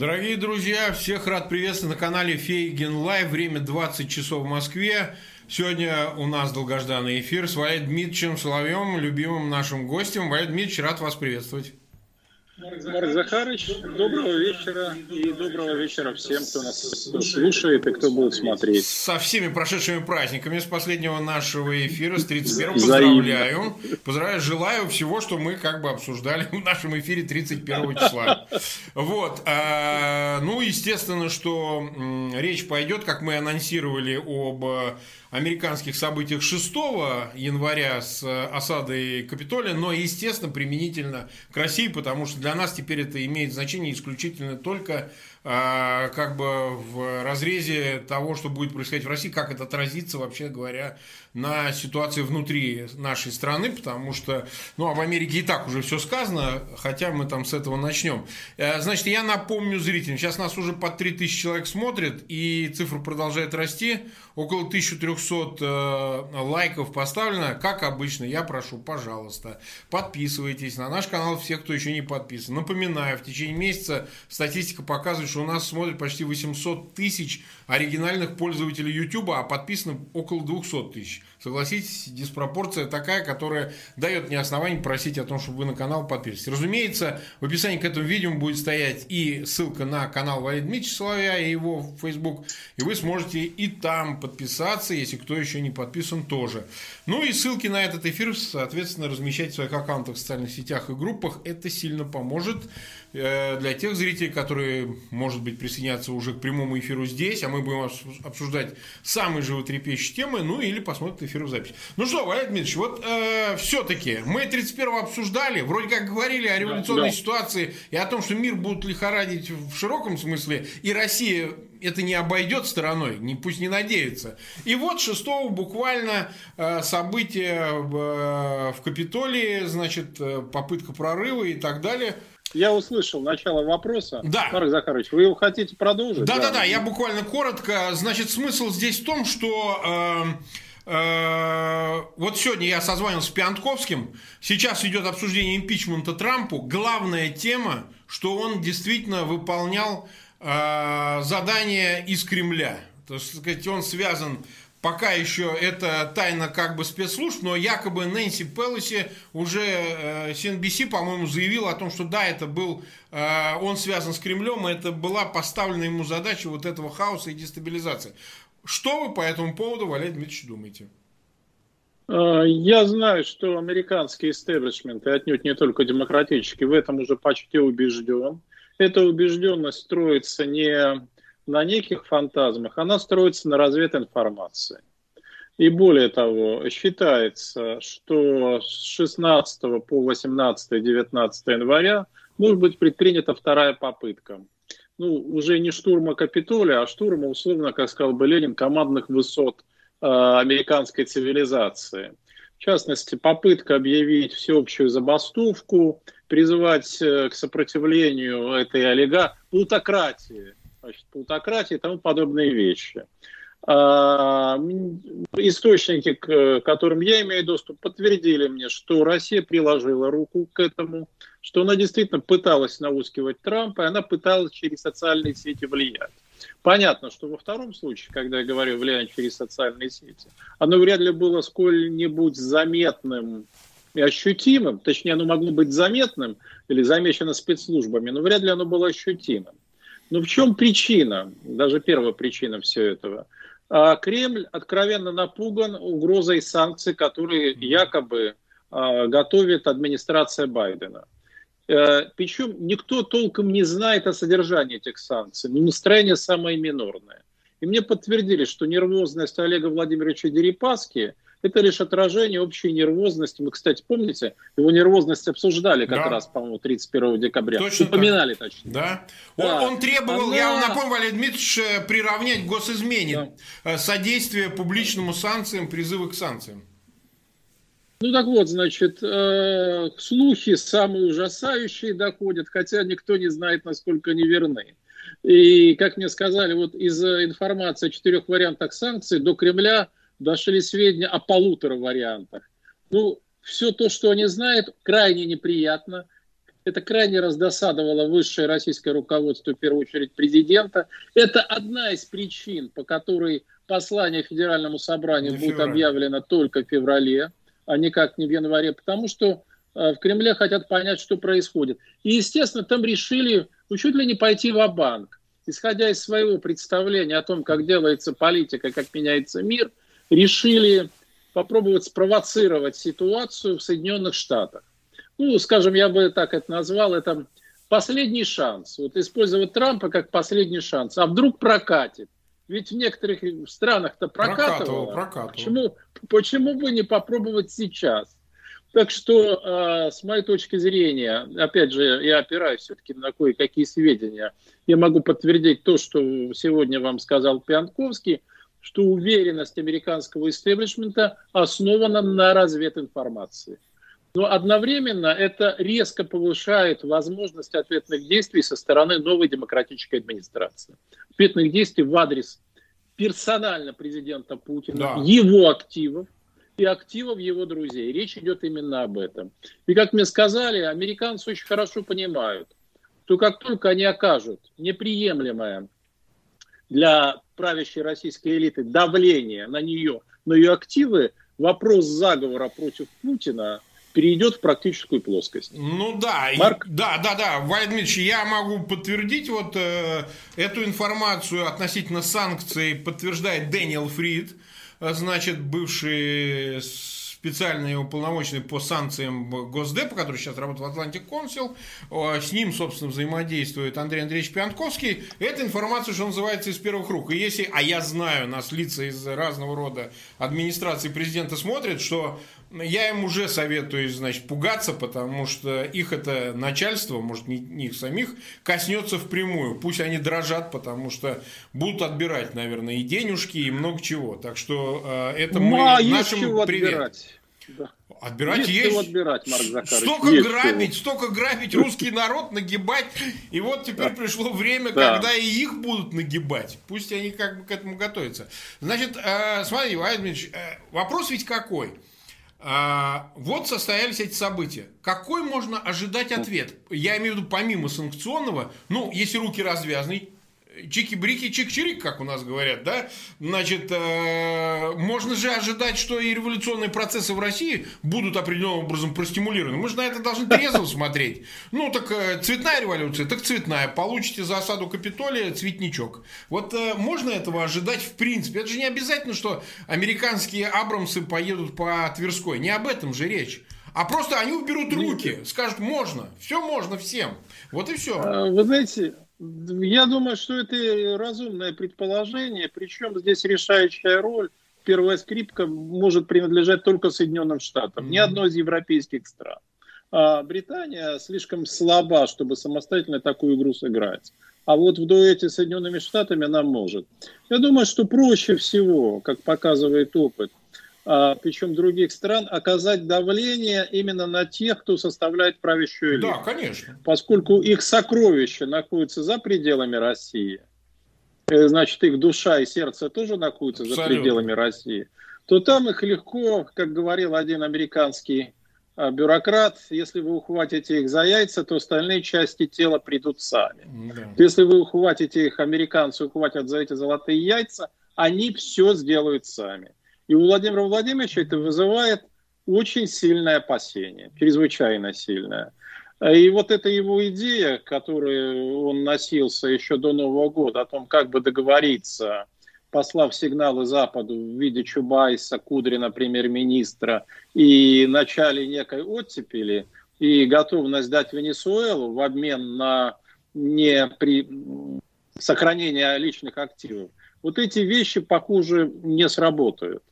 Дорогие друзья, всех рад приветствовать на канале Фейгин Live. Время 20 часов в Москве. Сегодня у нас долгожданный эфир с Валерием Дмитриевичем Соловьем, любимым нашим гостем. Валерий Дмитриевич, рад вас приветствовать. Марк Захарович, доброго вечера и доброго вечера всем, кто нас слушает и кто будет смотреть. Со всеми прошедшими праздниками с последнего нашего эфира, с 31 поздравляю. Поздравляю, желаю всего, что мы как бы обсуждали в нашем эфире 31 числа. Вот. А, ну, естественно, что речь пойдет, как мы анонсировали об американских событиях 6 января с э, осадой Капитолия, но, естественно, применительно к России, потому что для нас теперь это имеет значение исключительно только а, как бы в разрезе того, что будет происходить в России, как это отразится, вообще говоря, на ситуации внутри нашей страны, потому что, ну, об Америке и так уже все сказано, хотя мы там с этого начнем. Э, значит, я напомню зрителям, сейчас нас уже по 3000 человек смотрят, и цифра продолжает расти, около 1300 э, лайков поставлено, как обычно, я прошу, пожалуйста, подписывайтесь на наш канал, все, кто еще не подписан. Напоминаю, в течение месяца статистика показывает, что у нас смотрит почти 800 тысяч оригинальных пользователей YouTube, а подписано около 200 тысяч. huge Согласитесь, диспропорция такая, которая дает мне основание просить о том, чтобы вы на канал подписывались. Разумеется, в описании к этому видео будет стоять и ссылка на канал Валерия Дмитриевича Соловья и его Facebook, и вы сможете и там подписаться, если кто еще не подписан тоже. Ну и ссылки на этот эфир, соответственно, размещать в своих аккаунтах в социальных сетях и группах. Это сильно поможет э, для тех зрителей, которые, может быть, присоединятся уже к прямому эфиру здесь, а мы будем обсуждать самые животрепещущие темы, ну или посмотрят в записи. Ну что, Валерий Дмитриевич, вот э, все-таки мы 31-го обсуждали, вроде как говорили о революционной да, да. ситуации и о том, что мир будут лихорадить в широком смысле, и Россия это не обойдет стороной, не, пусть не надеется. И вот 6 буквально э, события в, э, в Капитолии, значит, э, попытка прорыва и так далее – я услышал начало вопроса. Да. Марк Захарович, вы его хотите продолжить? Да, да, да, я буквально коротко. Значит, смысл здесь в том, что... Э, вот сегодня я созванивался с Пиантковским. Сейчас идет обсуждение импичмента Трампу. Главная тема, что он действительно выполнял э, задание из Кремля. То есть, он связан Пока еще это тайна как бы спецслужб, но якобы Нэнси Пелоси уже э, CNBC, по-моему, заявил о том, что да, это был, э, он связан с Кремлем, и это была поставлена ему задача вот этого хаоса и дестабилизации. Что вы по этому поводу, Валерий Дмитриевич, думаете? Э, я знаю, что американский истеблишмент, и отнюдь не только демократический, в этом уже почти убежден. Эта убежденность строится не на неких фантазмах, она строится на развединформации. И более того, считается, что с 16 по 18-19 января может быть предпринята вторая попытка. Ну, уже не штурма Капитолия, а штурма, условно, как сказал бы Ленин, командных высот э, американской цивилизации. В частности, попытка объявить всеобщую забастовку, призывать э, к сопротивлению этой олига, плутократии, значит, плутократии и тому подобные вещи. А, источники, к которым я имею доступ, подтвердили мне, что Россия приложила руку к этому, что она действительно пыталась наускивать Трампа, и она пыталась через социальные сети влиять. Понятно, что во втором случае, когда я говорю влияние через социальные сети, оно вряд ли было сколь-нибудь заметным и ощутимым, точнее, оно могло быть заметным или замечено спецслужбами, но вряд ли оно было ощутимым. Но в чем причина, даже первая причина всего этого? А, Кремль откровенно напуган угрозой санкций, которые якобы а, готовит администрация Байдена. Э, Причем никто толком не знает о содержании этих санкций, но настроение самое минорное. И мне подтвердили, что нервозность Олега Владимировича Дерипаски – это лишь отражение общей нервозности. Мы, кстати, помните, его нервозность обсуждали как да. раз, по-моему, 31 декабря. Точно Упоминали, так. точнее. Да. да. Он, он требовал, Она... я напомню, Валерий Дмитриевич, э, приравнять госизмене да. Э, содействие публичному санкциям, призывы к санкциям. Ну так вот, значит, э, слухи самые ужасающие доходят, хотя никто не знает, насколько они верны. И, как мне сказали, вот из информации о четырех вариантах санкций до Кремля – дошли сведения о полутора вариантах. Ну, все то, что они знают, крайне неприятно. Это крайне раздосадовало высшее российское руководство, в первую очередь президента. Это одна из причин, по которой послание Федеральному собранию будет объявлено только в феврале, а никак не в январе, потому что э, в Кремле хотят понять, что происходит. И, естественно, там решили ну, чуть ли не пойти в банк исходя из своего представления о том, как делается политика, как меняется мир, решили попробовать спровоцировать ситуацию в Соединенных Штатах. Ну, скажем, я бы так это назвал, это последний шанс. Вот использовать Трампа как последний шанс. А вдруг прокатит? Ведь в некоторых странах-то прокатывало. Прокатывал, прокатывал. Почему, почему бы не попробовать сейчас? Так что, э, с моей точки зрения, опять же, я опираюсь все-таки на кое-какие сведения. Я могу подтвердить то, что сегодня вам сказал Пианковский, что уверенность американского истеблишмента основана на развединформации. Но одновременно это резко повышает возможность ответных действий со стороны новой демократической администрации. Ответных действий в адрес персонально президента Путина, да. его активов, и активов его друзей. Речь идет именно об этом. И как мне сказали, американцы очень хорошо понимают, что как только они окажут неприемлемое для правящей российской элиты давление на нее, на ее активы, вопрос заговора против Путина перейдет в практическую плоскость. Ну да, Марк? да, да, да, Владимир я могу подтвердить вот э, эту информацию относительно санкций подтверждает Дэниел Фрид, значит, бывший специальный уполномоченный по санкциям Госдепа, который сейчас работает в Atlantic Council. С ним, собственно, взаимодействует Андрей Андреевич Пиантковский. Это информация, что называется, из первых рук. И если, а я знаю, нас лица из разного рода администрации президента смотрят, что я им уже советую, значит, пугаться, потому что их это начальство, может, не, не их самих, коснется впрямую. Пусть они дрожат, потому что будут отбирать, наверное, и денежки, и много чего. Так что э, это мы а нашим привет. Отбирать. Да. Отбирать есть. есть. отбирать, Марк Захарович. Столько есть грабить, чего. столько грабить русский народ, нагибать. И вот теперь да. пришло время, да. когда и их будут нагибать. Пусть они как бы к этому готовятся. Значит, э, смотри, Владимир э, вопрос ведь какой? А, вот состоялись эти события. Какой можно ожидать ответ? Я имею в виду помимо санкционного, ну, если руки развязаны, чики-брики, чик-чирик, как у нас говорят, да, значит, э, можно же ожидать, что и революционные процессы в России будут определенным образом простимулированы. Мы же на это должны трезво смотреть. Ну, так э, цветная революция, так цветная. Получите за осаду Капитолия цветничок. Вот э, можно этого ожидать в принципе. Это же не обязательно, что американские Абрамсы поедут по Тверской. Не об этом же речь. А просто они уберут руки, скажут, можно, все можно всем. Вот и все. А, вы знаете, я думаю, что это разумное предположение, причем здесь решающая роль. Первая скрипка может принадлежать только Соединенным Штатам, mm-hmm. ни одной из европейских стран. А Британия слишком слаба, чтобы самостоятельно такую игру сыграть. А вот в дуэте с Соединенными Штатами она может. Я думаю, что проще всего, как показывает опыт, причем других стран, оказать давление именно на тех, кто составляет правящую элиту. Да, конечно. Поскольку их сокровища находятся за пределами России, э, значит, их душа и сердце тоже находятся Абсолютно. за пределами России, то там их легко, как говорил один американский а, бюрократ, если вы ухватите их за яйца, то остальные части тела придут сами. Да. Если вы ухватите их, американцы ухватят за эти золотые яйца, они все сделают сами. И у Владимира Владимировича это вызывает очень сильное опасение, чрезвычайно сильное. И вот эта его идея, которую он носился еще до Нового года, о том, как бы договориться, послав сигналы Западу в виде Чубайса, Кудрина, премьер-министра, и начале некой оттепели, и готовность дать Венесуэлу в обмен на не при... сохранение личных активов, вот эти вещи, похоже, не сработают.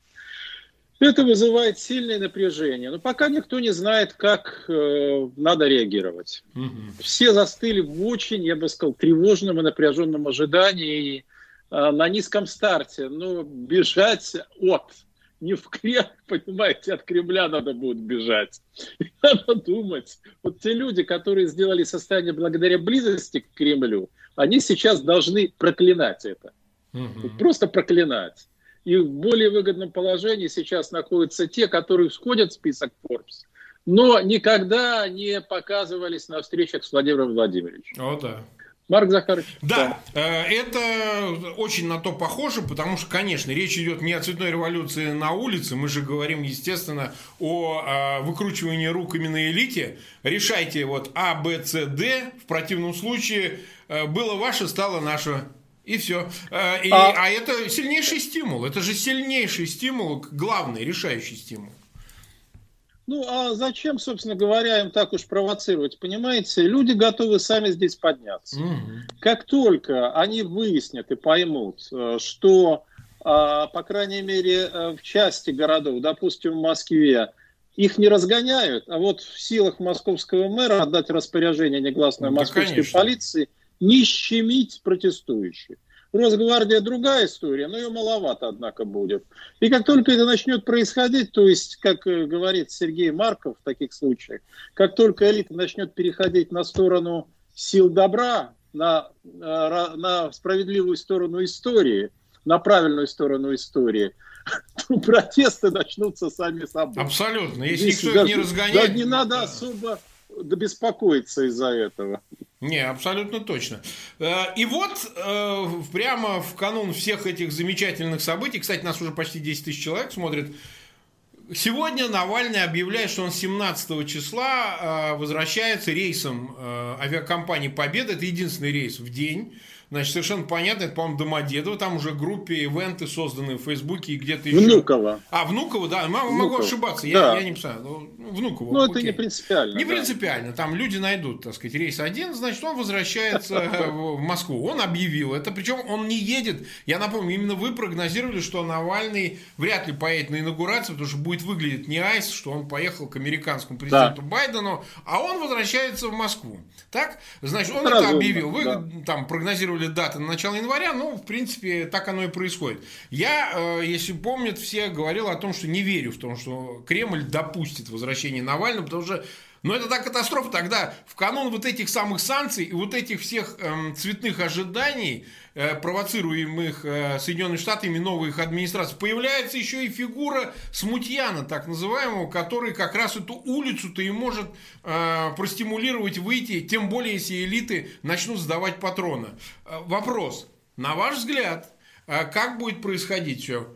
Это вызывает сильное напряжение. Но пока никто не знает, как э, надо реагировать. Угу. Все застыли в очень, я бы сказал, тревожном и напряженном ожидании э, на низком старте. Но бежать от, не в Кремль, понимаете, от Кремля надо будет бежать. надо думать. Вот те люди, которые сделали состояние благодаря близости к Кремлю, они сейчас должны проклинать это. Угу. Просто проклинать. И в более выгодном положении сейчас находятся те, которые входят в список Forbes, но никогда не показывались на встречах с Владимиром Владимировичем. О, да. Марк Захарович. Да, да, э, это очень на то похоже, потому что, конечно, речь идет не о цветной революции на улице, мы же говорим, естественно, о э, выкручивании рук именно элите. Решайте вот А, Б, С, Д, в противном случае э, было ваше, стало наше. И все. И, а... а это сильнейший стимул. Это же сильнейший стимул, главный, решающий стимул. Ну, а зачем, собственно говоря, им так уж провоцировать? Понимаете, люди готовы сами здесь подняться. Угу. Как только они выяснят и поймут, э, что, а, по крайней мере, э, в части городов, допустим, в Москве, их не разгоняют, а вот в силах московского мэра отдать распоряжение негласной ну, московской конечно. полиции не щемить протестующих. Росгвардия другая история, но ее маловато, однако, будет. И как только это начнет происходить, то есть, как э, говорит Сергей Марков в таких случаях, как только элита начнет переходить на сторону сил добра, на, э, на справедливую сторону истории, на правильную сторону истории, то протесты начнутся сами собой. Абсолютно. Если Здесь никто даже, не разгоняет... не надо особо беспокоиться из-за этого. Не, абсолютно точно. Э, и вот э, прямо в канун всех этих замечательных событий, кстати, нас уже почти 10 тысяч человек смотрит, Сегодня Навальный объявляет, что он 17 числа э, возвращается рейсом авиакомпании «Победа». Это единственный рейс в день. Значит, совершенно понятно, это, по-моему, Домодедово, там уже группе ивенты созданы в Фейсбуке и где-то еще. Внуково. А, Внуково, да, Внуково. могу ошибаться, я, да. я не знаю. Ну. Ну, это не принципиально. Не да. принципиально, там люди найдут, так сказать, рейс один, значит, он возвращается в Москву. Он объявил это, причем он не едет, я напомню, именно вы прогнозировали, что Навальный вряд ли поедет на инаугурацию, потому что будет выглядеть не айс, что он поехал к американскому президенту да. Байдену, а он возвращается в Москву. Так? Значит, он это, это объявил. Вы да. там прогнозировали анонсировали даты на начало января, ну, в принципе, так оно и происходит. Я, э, если помнят, все говорил о том, что не верю в том, что Кремль допустит возвращение Навального, потому что но это та катастрофа тогда, в канун вот этих самых санкций и вот этих всех эм, цветных ожиданий, провоцируемых э, Соединенными Штатами, новой их администрации, появляется еще и фигура Смутьяна, так называемого, который как раз эту улицу-то и может э, простимулировать выйти, тем более, если элиты начнут сдавать патроны. Э, вопрос, на ваш взгляд, э, как будет происходить все?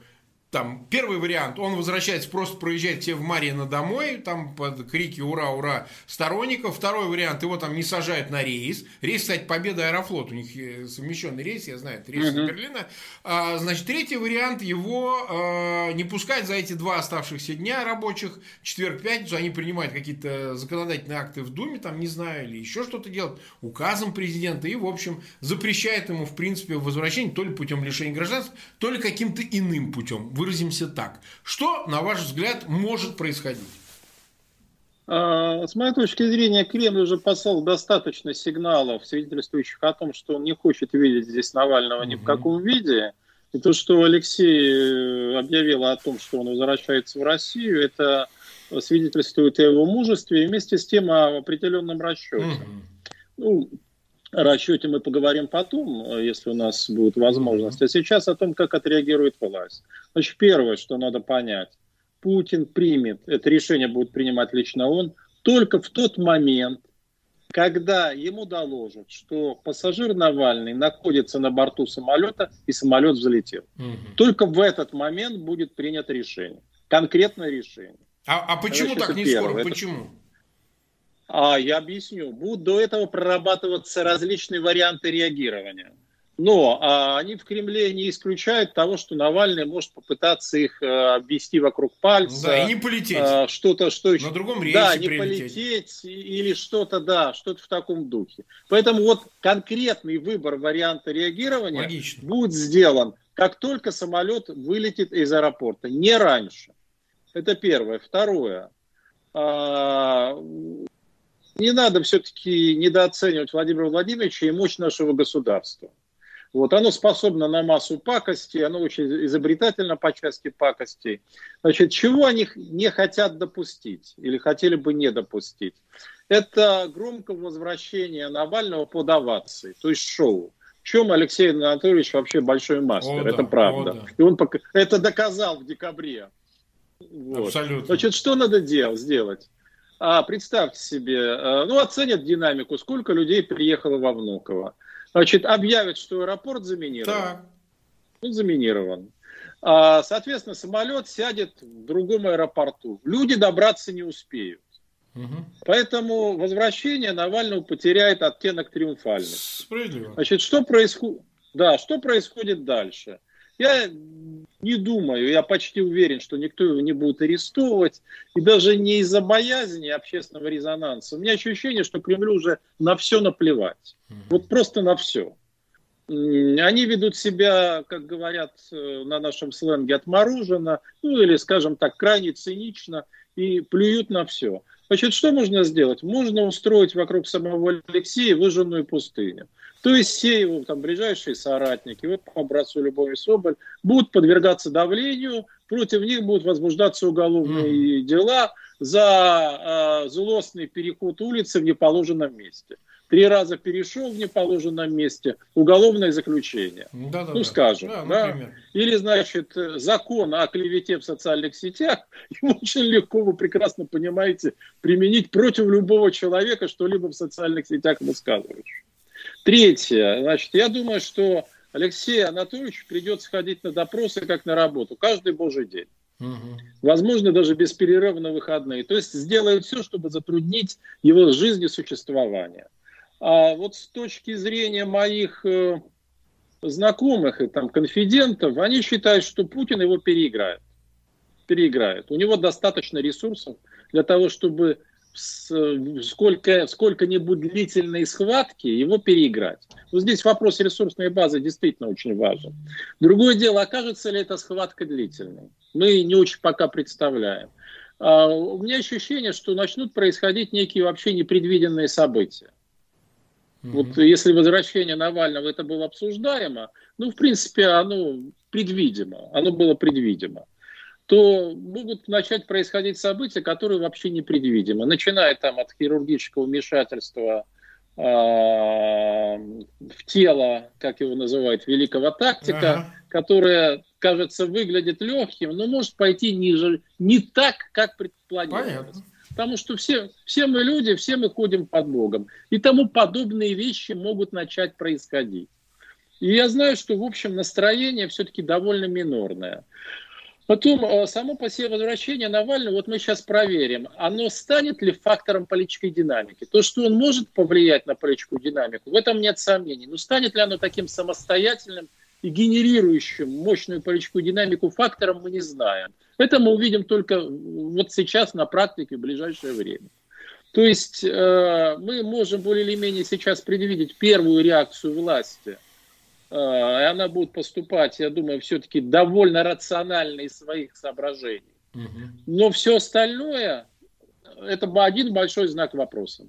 Там первый вариант, он возвращается, просто проезжает все в Марьино домой, там под крики «Ура, ура!» сторонников. Второй вариант, его там не сажают на рейс. Рейс, кстати, Победа Аэрофлот, у них э, совмещенный рейс, я знаю, рейс uh-huh. Берлина. А, значит, третий вариант, его а, не пускать за эти два оставшихся дня рабочих, четверг, пятницу, они принимают какие-то законодательные акты в Думе, там, не знаю, или еще что-то делают, указом президента, и, в общем, запрещает ему, в принципе, возвращение то ли путем лишения гражданства, то ли каким-то иным путем выразимся так. Что, на ваш взгляд, может происходить? А, с моей точки зрения, Кремль уже послал достаточно сигналов, свидетельствующих о том, что он не хочет видеть здесь Навального ни в каком виде. И то, что Алексей э, объявил о том, что он возвращается в Россию, это свидетельствует о его мужестве и вместе с тем о определенном расчете. Ну, расчете мы поговорим потом, э, если у нас будет возможность. А сейчас о том, как отреагирует власть. Значит, первое, что надо понять. Путин примет, это решение будет принимать лично он, только в тот момент, когда ему доложат, что пассажир Навальный находится на борту самолета и самолет взлетел. Угу. Только в этот момент будет принято решение. Конкретное решение. А, а почему так не первое. скоро? Почему? А, я объясню. Будут до этого прорабатываться различные варианты реагирования. Но а, они в Кремле не исключают того, что Навальный может попытаться их а, обвести вокруг пальца. Да, и не полететь. А, что-то, что еще. На другом рейсе Да, не прилететь. полететь или что-то, да, что-то в таком духе. Поэтому вот конкретный выбор варианта реагирования Логично. будет сделан, как только самолет вылетит из аэропорта, не раньше. Это первое. Второе. А, не надо все-таки недооценивать Владимира Владимировича и мощь нашего государства. Вот, оно способно на массу пакостей, оно очень изобретательно по части пакостей. Значит, чего они не хотят допустить или хотели бы не допустить? Это громкое возвращение Навального под овации, то есть шоу. В чем Алексей Анатольевич вообще большой мастер, о, это да, правда. О, да. И он это доказал в декабре. Вот. Абсолютно. Значит, что надо делать, сделать? А представьте себе, э, ну, оценят динамику, сколько людей приехало во Внуково. Значит, объявят, что аэропорт заминирован. Так. Он заминирован. А, соответственно, самолет сядет в другом аэропорту. Люди добраться не успеют. Угу. Поэтому возвращение Навального потеряет оттенок триумфальности. Справедливо. Значит, что происходит? Да, что происходит дальше? Я не думаю, я почти уверен, что никто его не будет арестовывать. И даже не из-за боязни общественного резонанса. У меня ощущение, что Кремлю уже на все наплевать. Вот просто на все. Они ведут себя, как говорят э, на нашем сленге, отмороженно, ну или, скажем так, крайне цинично и плюют на все. Значит, что можно сделать? Можно устроить вокруг самого Алексея выжженную пустыню. То есть все его там ближайшие соратники, вот по образцу Любови Соболь, будут подвергаться давлению, против них будут возбуждаться уголовные mm. дела за э, злостный переход улицы в неположенном месте три раза перешел в неположенном месте, уголовное заключение. Да, да, ну, да. скажем. Да, да? Или, значит, закон о клевете в социальных сетях, его очень легко, вы прекрасно понимаете, применить против любого человека, что-либо в социальных сетях высказываешь. Третье. Значит, я думаю, что Алексею Анатольевичу придется ходить на допросы, как на работу, каждый божий день. Угу. Возможно, даже без перерыва на выходные. То есть сделают все, чтобы затруднить его жизнь и существование. А вот с точки зрения моих э, знакомых и там конфидентов, они считают, что Путин его переиграет. Переиграет. У него достаточно ресурсов для того, чтобы сколько, сколько-нибудь длительной схватки его переиграть. Вот здесь вопрос ресурсной базы действительно очень важен. Другое дело, окажется ли эта схватка длительной. Мы не очень пока представляем. А у меня ощущение, что начнут происходить некие вообще непредвиденные события. Вот если возвращение Навального это было обсуждаемо, ну, в принципе, оно предвидимо, оно было предвидимо, то могут начать происходить события, которые вообще непредвидимы. Начиная там от хирургического вмешательства э, в тело, как его называют, великого тактика, ага. которое, кажется, выглядит легким, но может пойти ниже, не так, как предполагалось. Понятно. Потому что все, все мы люди, все мы ходим под Богом. И тому подобные вещи могут начать происходить. И я знаю, что, в общем, настроение все-таки довольно минорное. Потом, э, само по себе возвращение Навального, вот мы сейчас проверим, оно станет ли фактором политической динамики? То, что он может повлиять на политическую динамику, в этом нет сомнений. Но станет ли оно таким самостоятельным и генерирующим мощную политическую динамику фактором, мы не знаем. Это мы увидим только вот сейчас на практике в ближайшее время. То есть э, мы можем более или менее сейчас предвидеть первую реакцию власти. Э, и она будет поступать, я думаю, все-таки довольно рационально из своих соображений. Но все остальное, это один большой знак вопроса.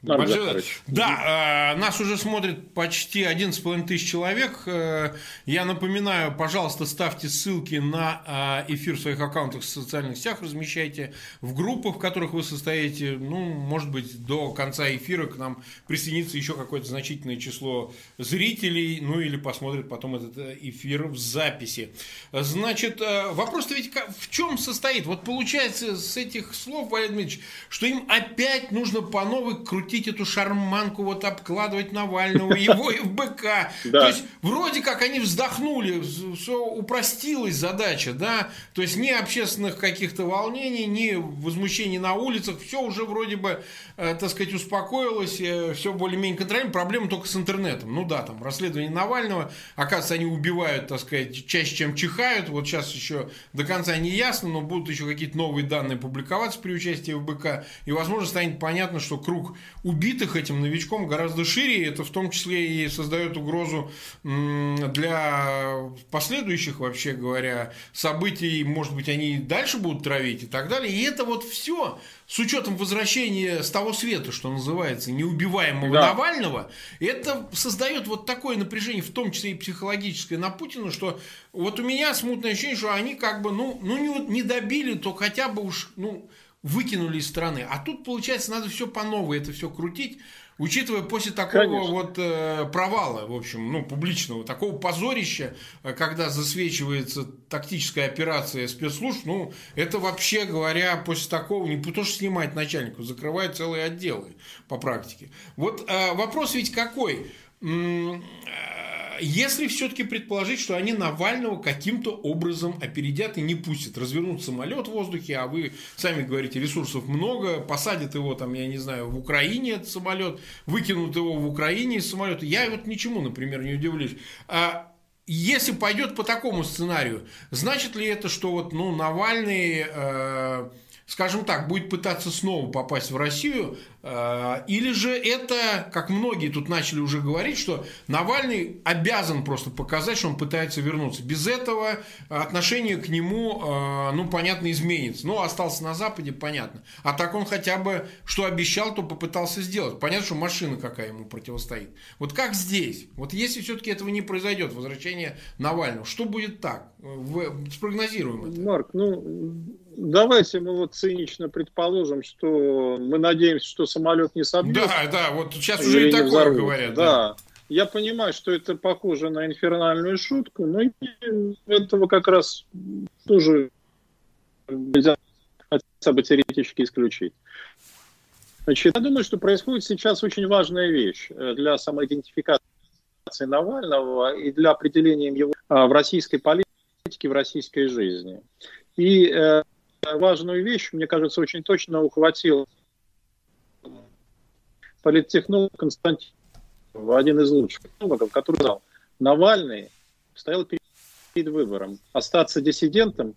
Большое... Да, э, нас уже смотрит почти 11,5 тысяч человек. Э, я напоминаю, пожалуйста, ставьте ссылки на э, эфир в своих аккаунтах в социальных сетях, размещайте в группах, в которых вы состоите. Ну, может быть, до конца эфира к нам присоединится еще какое-то значительное число зрителей, ну или посмотрит потом этот э, эфир в записи. Значит, э, вопрос-то ведь в чем состоит? Вот получается с этих слов, Валерий Дмитриевич, что им опять нужно по новой крутить крутить эту шарманку, вот обкладывать Навального, его и ФБК. То есть, вроде как они вздохнули, все упростилась задача, да, то есть ни общественных каких-то волнений, ни возмущений на улицах, все уже вроде бы, э, так сказать, успокоилось, э, все более-менее контролируемо, проблема только с интернетом. Ну да, там расследование Навального, оказывается, они убивают, так сказать, чаще, чем чихают, вот сейчас еще до конца не ясно, но будут еще какие-то новые данные публиковаться при участии ФБК, и, возможно, станет понятно, что круг убитых этим новичком гораздо шире. Это в том числе и создает угрозу для последующих, вообще говоря, событий. Может быть, они дальше будут травить и так далее. И это вот все с учетом возвращения с того света, что называется, неубиваемого да. Навального, это создает вот такое напряжение, в том числе и психологическое, на Путина, что вот у меня смутное ощущение, что они как бы, ну, ну не, не добили, то хотя бы уж, ну, выкинули из страны. А тут, получается, надо все по новой это все крутить. Учитывая после такого Конечно. вот э, провала, в общем, ну, публичного, такого позорища, э, когда засвечивается тактическая операция спецслужб, ну, это вообще говоря, после такого не то, что снимать начальнику, закрывает целые отделы по практике. Вот э, вопрос ведь какой? М- э, если все-таки предположить, что они Навального каким-то образом опередят и не пустят, развернут самолет в воздухе, а вы сами говорите, ресурсов много, посадят его там, я не знаю, в Украине этот самолет, выкинут его в Украине из самолета, я вот ничему, например, не удивлюсь. А если пойдет по такому сценарию, значит ли это, что вот, ну, Навальный... Э, скажем так, будет пытаться снова попасть в Россию, э, или же это, как многие тут начали уже говорить, что Навальный обязан просто показать, что он пытается вернуться. Без этого отношение к нему, э, ну, понятно, изменится. Ну, остался на Западе, понятно. А так он хотя бы, что обещал, то попытался сделать. Понятно, что машина какая ему противостоит. Вот как здесь? Вот если все-таки этого не произойдет, возвращение Навального, что будет так? Спрогнозируем это. Марк, ну, давайте мы вот цинично предположим, что мы надеемся, что самолет не собьет. Да, да, вот сейчас уже и такое взорвут. говорят. Да. да. Я понимаю, что это похоже на инфернальную шутку, но этого как раз тоже нельзя хотя бы теоретически исключить. Значит, я думаю, что происходит сейчас очень важная вещь э, для самоидентификации Навального и для определения его а, в российской политике, в российской жизни. И э, важную вещь, мне кажется, очень точно ухватил политтехнолог Константин, один из лучших технологов, который сказал, Навальный стоял перед, перед выбором остаться диссидентом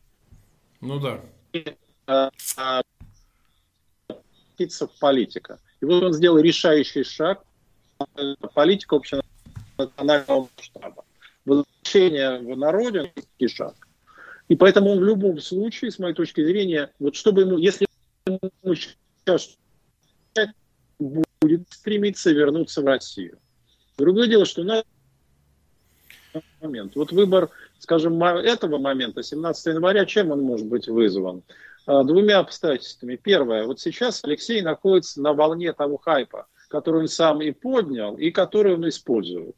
ну да. и а, а, в политика. И вот он сделал решающий шаг политика общенационального масштаба. Возвращение в народе – шаг. И поэтому он в любом случае, с моей точки зрения, вот чтобы ему, если ему сейчас будет стремиться вернуться в Россию. Другое дело, что на момент. Вот выбор, скажем, этого момента, 17 января, чем он может быть вызван? А, двумя обстоятельствами. Первое, вот сейчас Алексей находится на волне того хайпа, который он сам и поднял, и который он использует.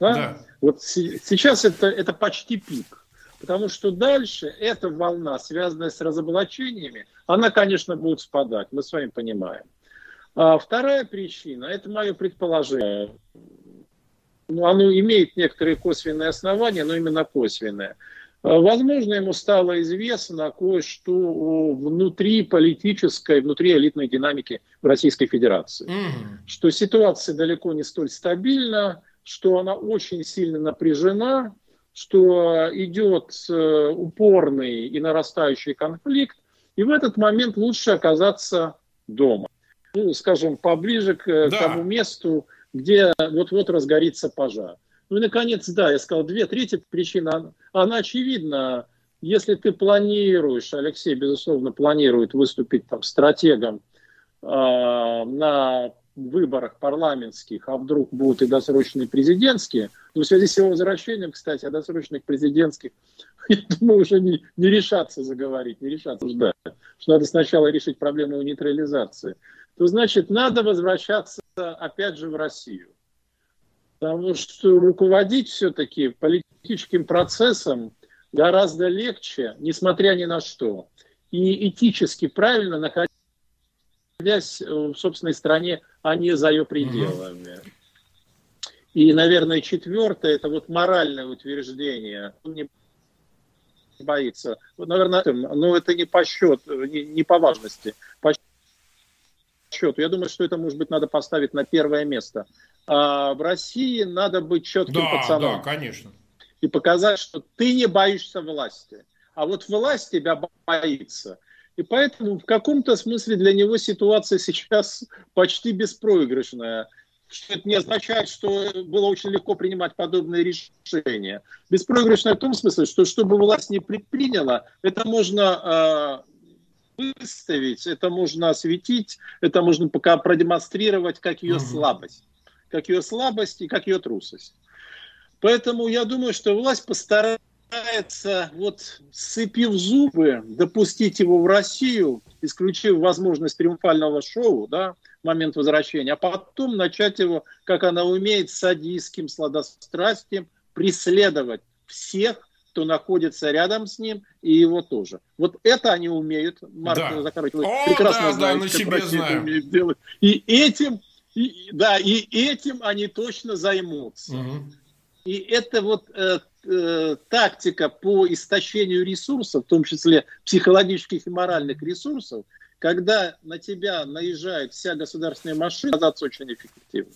Да? Да. Вот сейчас это, это почти пик. Потому что дальше эта волна, связанная с разоблачениями, она, конечно, будет спадать, мы с вами понимаем. А вторая причина, это мое предположение, ну, оно имеет некоторые косвенные основания, но именно косвенные. А, возможно, ему стало известно кое-что внутри политической, внутри элитной динамики в Российской Федерации. Mm-hmm. Что ситуация далеко не столь стабильна, что она очень сильно напряжена, что идет э, упорный и нарастающий конфликт, и в этот момент лучше оказаться дома. Ну, скажем, поближе к да. тому месту, где вот-вот разгорится пожар. Ну и, наконец, да, я сказал, две, третья причина, она, она очевидна. Если ты планируешь, Алексей, безусловно, планирует выступить там стратегом э, на выборах парламентских, а вдруг будут и досрочные президентские, но в связи с его возвращением, кстати, о досрочных президентских, я думаю, уже не, не решаться заговорить, не решаться ждать, что надо сначала решить проблему нейтрализации, то значит надо возвращаться опять же в Россию. Потому что руководить все-таки политическим процессом гораздо легче, несмотря ни на что. И этически правильно находить находясь э, в собственной стране, а не за ее пределами. И, наверное, четвертое, это вот моральное утверждение. Он не боится. Вот, наверное, но это не по счету, не, не по важности. По счету. Я думаю, что это, может быть, надо поставить на первое место. А в России надо быть четким да, пацаном. Да, конечно. И показать, что ты не боишься власти. А вот власть тебя боится. И поэтому в каком-то смысле для него ситуация сейчас почти беспроигрышная. Что это не означает, что было очень легко принимать подобные решения. Беспроигрышная в том смысле, что чтобы власть не предприняла, это можно э, выставить, это можно осветить, это можно пока продемонстрировать как ее слабость. Как ее слабость и как ее трусость. Поэтому я думаю, что власть постарается собирается, вот сцепив зубы, допустить его в Россию, исключив возможность триумфального шоу, да, момент возвращения, а потом начать его, как она умеет, садистским сладострастием преследовать всех, кто находится рядом с ним, и его тоже. Вот это они умеют. Марк да. Захарович, вы О, прекрасно да, знаете, да, на себе знаю. умеют делать. И этим, и, да, и этим они точно займутся. Угу. И это вот э, э, тактика по истощению ресурсов, в том числе психологических и моральных ресурсов, когда на тебя наезжает вся государственная машина, оказаться очень эффективно.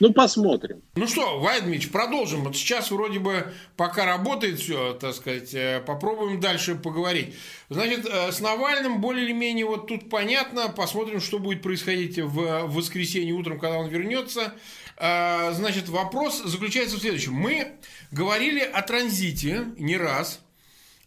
Ну, посмотрим. Ну что, Вайдмич, продолжим. Вот сейчас вроде бы пока работает все, так сказать, э, попробуем дальше поговорить. Значит, э, с Навальным более или менее вот тут понятно. Посмотрим, что будет происходить в воскресенье утром, когда он вернется. Э, значит, вопрос заключается в следующем. Мы говорили о транзите не раз – а,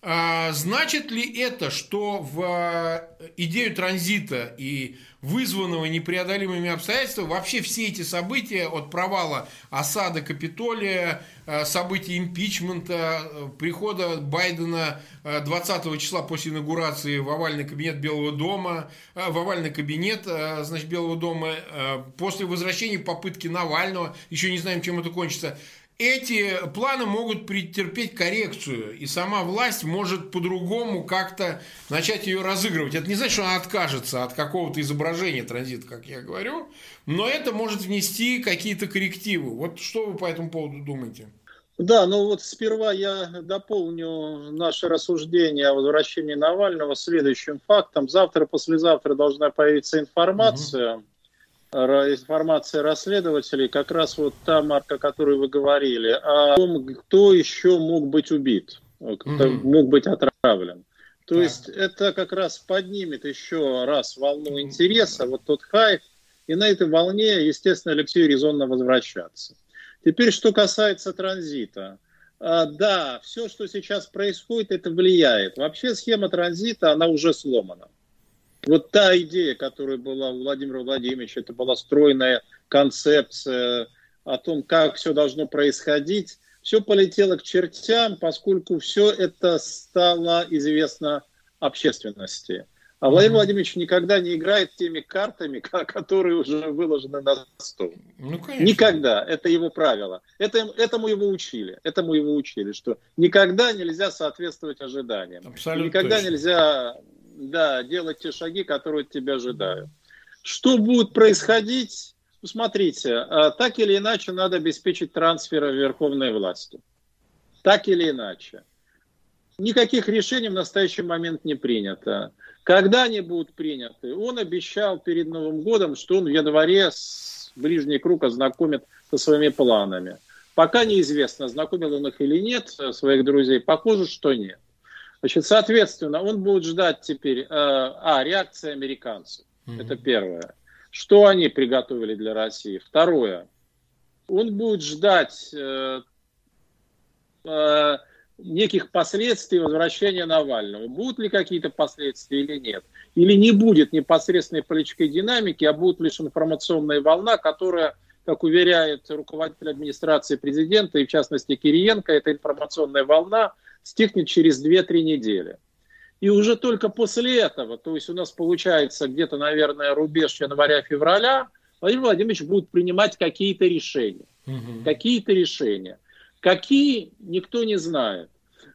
значит ли это, что в э, идею транзита и вызванного непреодолимыми обстоятельствами вообще все эти события от провала осады Капитолия, э, событий импичмента, прихода Байдена 20 числа после инаугурации в овальный кабинет Белого дома, в овальный кабинет значит, Белого дома, после возвращения попытки Навального, еще не знаем, чем это кончится, эти планы могут претерпеть коррекцию, и сама власть может по-другому как-то начать ее разыгрывать. Это не значит, что она откажется от какого-то изображения транзита, как я говорю, но это может внести какие-то коррективы. Вот что вы по этому поводу думаете? Да, ну вот сперва я дополню наше рассуждение о возвращении Навального следующим фактом. Завтра, послезавтра должна появиться информация. Угу информация расследователей, как раз вот та марка, о которой вы говорили, о том, кто еще мог быть убит, кто mm мог быть отравлен. То да. есть это как раз поднимет еще раз волну интереса, вот тот хайп, и на этой волне, естественно, Алексею резонно возвращаться. Теперь, что касается транзита. А, да, все, что сейчас происходит, это влияет. Вообще схема транзита, она уже сломана. Вот та идея, которая была у Владимира Владимировича, это была стройная концепция о том, как все должно происходить, все полетело к чертям, поскольку все это стало известно общественности. А Владимир Владимирович никогда не играет теми картами, которые уже выложены на стол. Ну, никогда. Это его правило. Это, этому его учили. Этому его учили, что никогда нельзя соответствовать ожиданиям. Абсолютно никогда точно. нельзя да, делать те шаги, которые от тебя ожидают. Что будет происходить? Ну, смотрите, а, так или иначе надо обеспечить трансферы верховной власти. Так или иначе. Никаких решений в настоящий момент не принято. Когда они будут приняты? Он обещал перед Новым годом, что он в январе с ближний круг ознакомит со своими планами. Пока неизвестно, знакомил он их или нет, своих друзей. Похоже, что нет. Значит, соответственно, он будет ждать теперь, э, а, реакции американцев. Mm-hmm. Это первое. Что они приготовили для России? Второе. Он будет ждать э, э, неких последствий возвращения Навального. Будут ли какие-то последствия или нет? Или не будет непосредственной политической динамики, а будет лишь информационная волна, которая, как уверяет руководитель администрации президента, и в частности Кириенко, эта информационная волна стихнет через 2-3 недели. И уже только после этого, то есть у нас получается где-то, наверное, рубеж января-февраля, Владимир Владимирович будет принимать какие-то решения. Угу. Какие-то решения. Какие, никто не знает.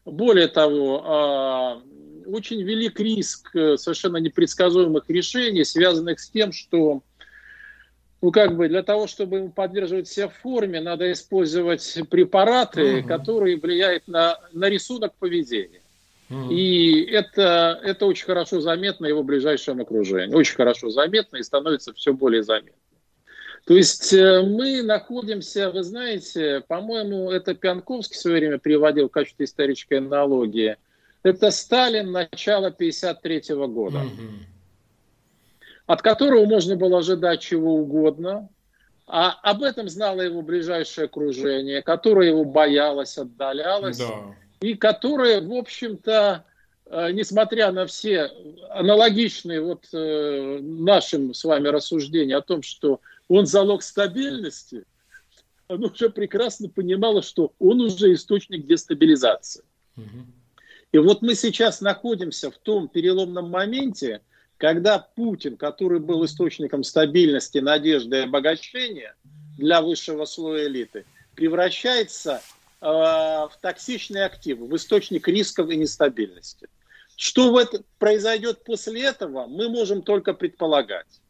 Более того, а, очень велик риск совершенно непредсказуемых решений, связанных с тем, что ну, как бы для того, чтобы ему поддерживать себя в форме, надо использовать препараты, угу. которые влияют на, на рисунок поведения. Угу. И это, это очень хорошо заметно его ближайшем окружении. Очень хорошо заметно и становится все более заметно. То есть э, мы находимся, вы знаете, по-моему, это Пьянковский в свое время приводил в качестве исторической аналогии. Это Сталин начала 1953 года. Угу от которого можно было ожидать чего угодно, а об этом знало его ближайшее окружение, которое его боялось, отдалялось, да. и которое, в общем-то, э, несмотря на все аналогичные вот э, нашим с вами рассуждения о том, что он залог стабильности, оно уже прекрасно понимало, что он уже источник дестабилизации. И вот мы сейчас находимся в том переломном моменте, когда Путин, который был источником стабильности, надежды и обогащения для высшего слоя элиты, превращается э, в токсичный актив, в источник рисков и нестабильности. Что в это, произойдет после этого, мы можем только предполагать.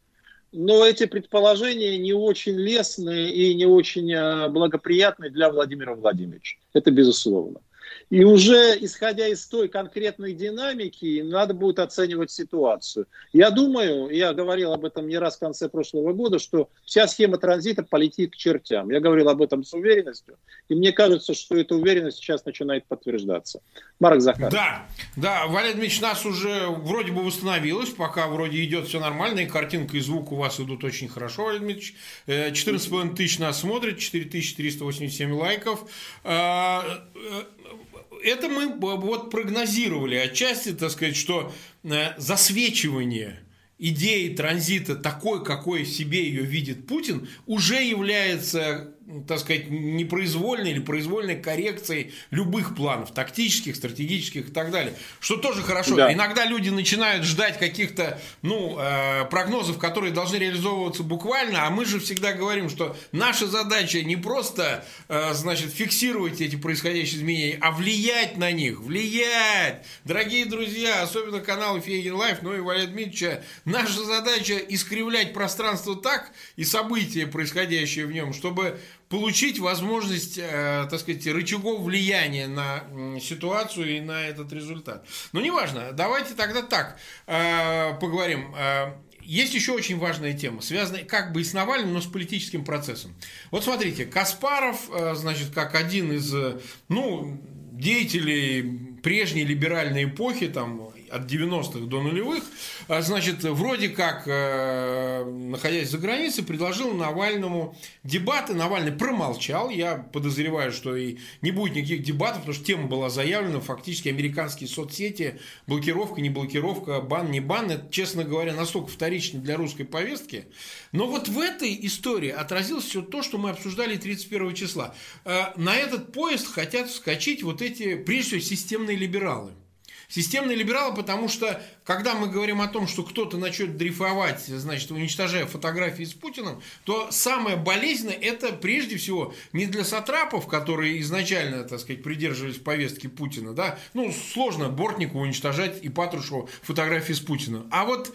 Но эти предположения не очень лестные и не очень э, благоприятные для Владимира Владимировича. Это безусловно. И уже исходя из той конкретной динамики, надо будет оценивать ситуацию. Я думаю, я говорил об этом не раз в конце прошлого года, что вся схема транзита полетит к чертям. Я говорил об этом с уверенностью. И мне кажется, что эта уверенность сейчас начинает подтверждаться. Марк Захаров. Да, да, Валерий Дмитриевич, нас уже вроде бы восстановилось, пока вроде идет все нормально, и картинка и звук у вас идут очень хорошо, Валерий Дмитриевич. 14,5 тысяч нас смотрит, 4387 лайков. Э, это мы вот прогнозировали отчасти, так сказать, что э, засвечивание идеи транзита такой, какой себе ее видит Путин, уже является так сказать, непроизвольной или произвольной коррекцией любых планов, тактических, стратегических и так далее. Что тоже хорошо. Да. Иногда люди начинают ждать каких-то ну, э, прогнозов, которые должны реализовываться буквально, а мы же всегда говорим, что наша задача не просто э, значит, фиксировать эти происходящие изменения, а влиять на них. Влиять! Дорогие друзья, особенно канал Фейгин Live, ну и Валерия Дмитриевича, наша задача искривлять пространство так и события, происходящие в нем, чтобы получить возможность, э, так сказать, рычагов влияния на ситуацию и на этот результат. Но неважно, давайте тогда так э, поговорим. Э, есть еще очень важная тема, связанная как бы и с Навальным, но с политическим процессом. Вот смотрите, Каспаров, значит, как один из, ну, деятелей прежней либеральной эпохи, там, от 90-х до нулевых, а, значит, вроде как, э, находясь за границей, предложил Навальному дебаты. Навальный промолчал. Я подозреваю, что и не будет никаких дебатов, потому что тема была заявлена. Фактически американские соцсети, блокировка, не блокировка, бан, не бан. Это, честно говоря, настолько вторично для русской повестки. Но вот в этой истории отразилось все то, что мы обсуждали 31 числа. Э, на этот поезд хотят вскочить вот эти, прежде всего, системные либералы. Системные либералы, потому что, когда мы говорим о том, что кто-то начнет дрейфовать, значит, уничтожая фотографии с Путиным, то самое болезненное это прежде всего не для сатрапов, которые изначально, так сказать, придерживались повестки Путина, да, ну, сложно Бортнику уничтожать и Патрушеву фотографии с Путиным, а вот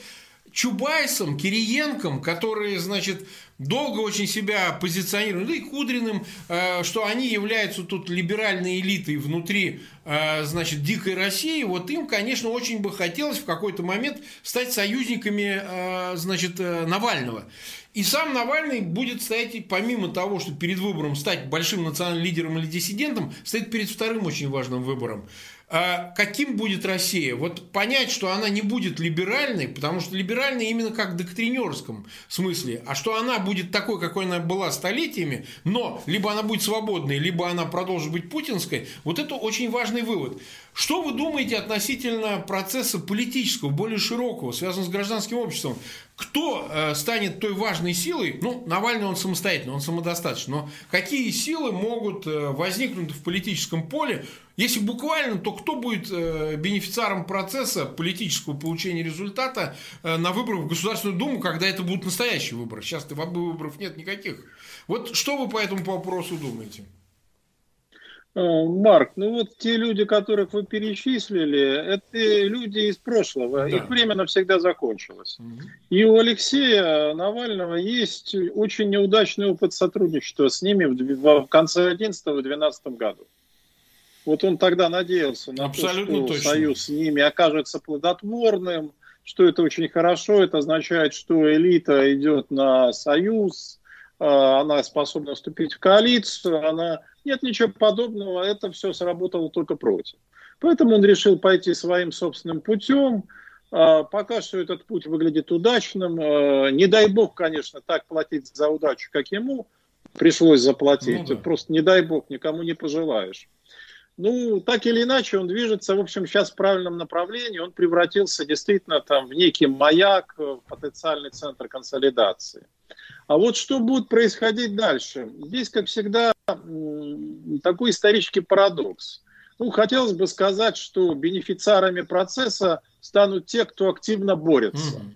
Чубайсом, Кириенком, которые, значит, долго очень себя позиционируют, ну и Кудриным, э, что они являются тут либеральной элитой внутри, э, значит, дикой России, вот им, конечно, очень бы хотелось в какой-то момент стать союзниками, э, значит, Навального. И сам Навальный будет стоять, помимо того, что перед выбором стать большим национальным лидером или диссидентом, стоит перед вторым очень важным выбором – каким будет Россия? Вот понять, что она не будет либеральной, потому что либеральной именно как в доктринерском смысле, а что она будет такой, какой она была столетиями, но либо она будет свободной, либо она продолжит быть путинской, вот это очень важный вывод. Что вы думаете относительно процесса политического, более широкого, связанного с гражданским обществом? Кто э, станет той важной силой? Ну, Навальный он самостоятельный, он самодостаточный. Но какие силы могут э, возникнуть в политическом поле? Если буквально, то кто будет э, бенефициаром процесса политического получения результата на выборах в Государственную Думу, когда это будут настоящие выборы? Сейчас выборов нет никаких. Вот что вы по этому вопросу думаете? Э, Марк, ну вот те люди, которых вы перечислили, это люди из прошлого. Да. Их время навсегда закончилось. Угу. И у Алексея Навального есть очень неудачный опыт сотрудничества с ними в, в конце 2011-2012 году. Вот он тогда надеялся на Абсолютно то, что точно. союз с ними окажется плодотворным, что это очень хорошо, это означает, что элита идет на союз, э, она способна вступить в коалицию, она нет ничего подобного, это все сработало только против. Поэтому он решил пойти своим собственным путем. А, пока что этот путь выглядит удачным. А, не дай бог, конечно, так платить за удачу, как ему пришлось заплатить. Ну, да. Просто не дай бог, никому не пожелаешь. Ну, так или иначе, он движется, в общем, сейчас в правильном направлении. Он превратился действительно там в некий маяк, в потенциальный центр консолидации. А вот что будет происходить дальше? Здесь, как всегда, такой исторический парадокс. Ну, хотелось бы сказать, что бенефициарами процесса станут те, кто активно борется. Mm-hmm.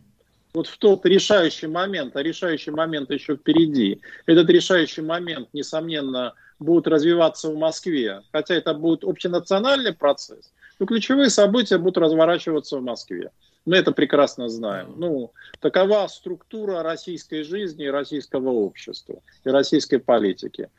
Вот в тот решающий момент, а решающий момент еще впереди. Этот решающий момент, несомненно, будет развиваться в Москве, хотя это будет общенациональный процесс, но ключевые события будут разворачиваться в Москве. Мы это прекрасно знаем. Ну, такова структура российской жизни и российского общества, и российской политики.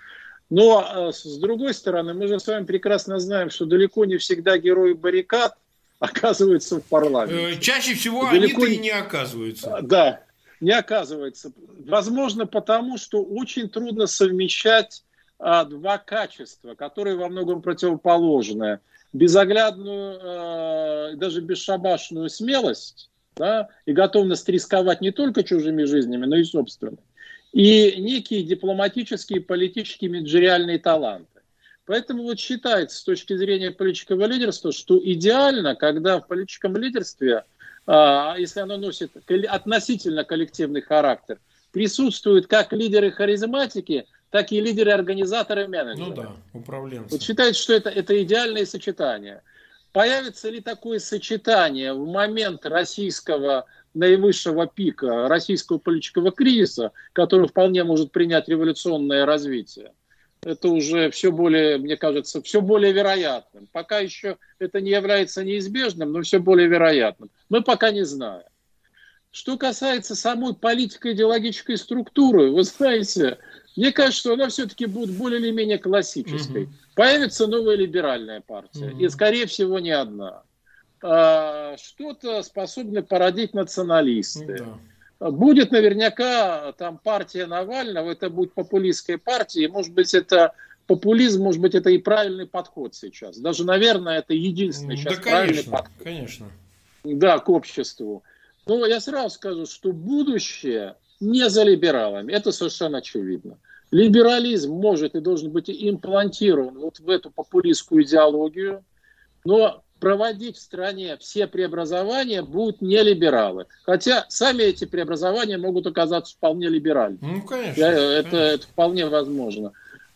Но, а, с другой стороны, мы же с вами прекрасно знаем, что далеко не всегда герои баррикад оказываются в парламенте. Э, чаще всего далеко... они-то и не оказываются. А, да, не оказывается. Возможно, потому что очень трудно совмещать два качества, которые во многом противоположны безоглядную, э, даже бесшабашную смелость да, и готовность рисковать не только чужими жизнями, но и собственными. И некие дипломатические, политические, менеджериальные таланты. Поэтому вот считается с точки зрения политического лидерства, что идеально, когда в политическом лидерстве, а, если оно носит относительно коллективный характер, присутствуют как лидеры-харизматики – так и лидеры-организаторы менеджеры. Ну да, управленцы. Вот считается, что это, это идеальное сочетание. Появится ли такое сочетание в момент российского наивысшего пика, российского политического кризиса, который вполне может принять революционное развитие? Это уже все более, мне кажется, все более вероятным. Пока еще это не является неизбежным, но все более вероятным. Мы пока не знаем. Что касается самой политико-идеологической структуры, вы знаете, мне кажется, что она все-таки будет более или менее классической. Угу. Появится новая либеральная партия, угу. и, скорее всего, не одна. А, что-то способны породить националисты. Да. Будет наверняка там партия Навального, это будет популистская партия, и, может быть, это популизм, может быть, это и правильный подход сейчас. Даже, наверное, это единственный сейчас да, правильный конечно, подход. Конечно. Да, к обществу. Но я сразу скажу, что будущее не за либералами. Это совершенно очевидно. Либерализм может и должен быть имплантирован вот в эту популистскую идеологию, но проводить в стране все преобразования будут не либералы. Хотя сами эти преобразования могут оказаться вполне либеральными. Ну, конечно. Это, конечно. это вполне возможно.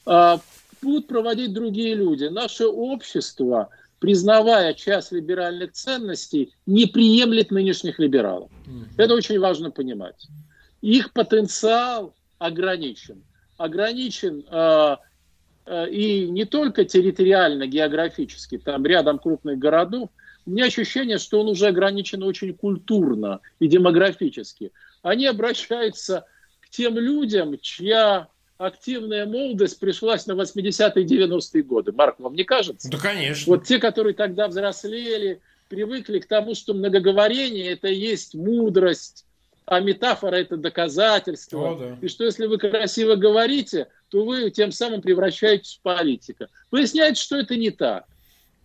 А, будут проводить другие люди. Наше общество, признавая часть либеральных ценностей, не приемлет нынешних либералов. Mm-hmm. Это очень важно понимать их потенциал ограничен. Ограничен э, э, и не только территориально, географически, там рядом крупных городов, у меня ощущение, что он уже ограничен очень культурно и демографически. Они обращаются к тем людям, чья активная молодость пришлась на 80-е 90-е годы. Марк, вам не кажется? Да, конечно. Вот те, которые тогда взрослели, привыкли к тому, что многоговорение – это и есть мудрость, а метафора это доказательство. О, да. И что если вы красиво говорите, то вы тем самым превращаетесь в политика. Выясняется, что это не так.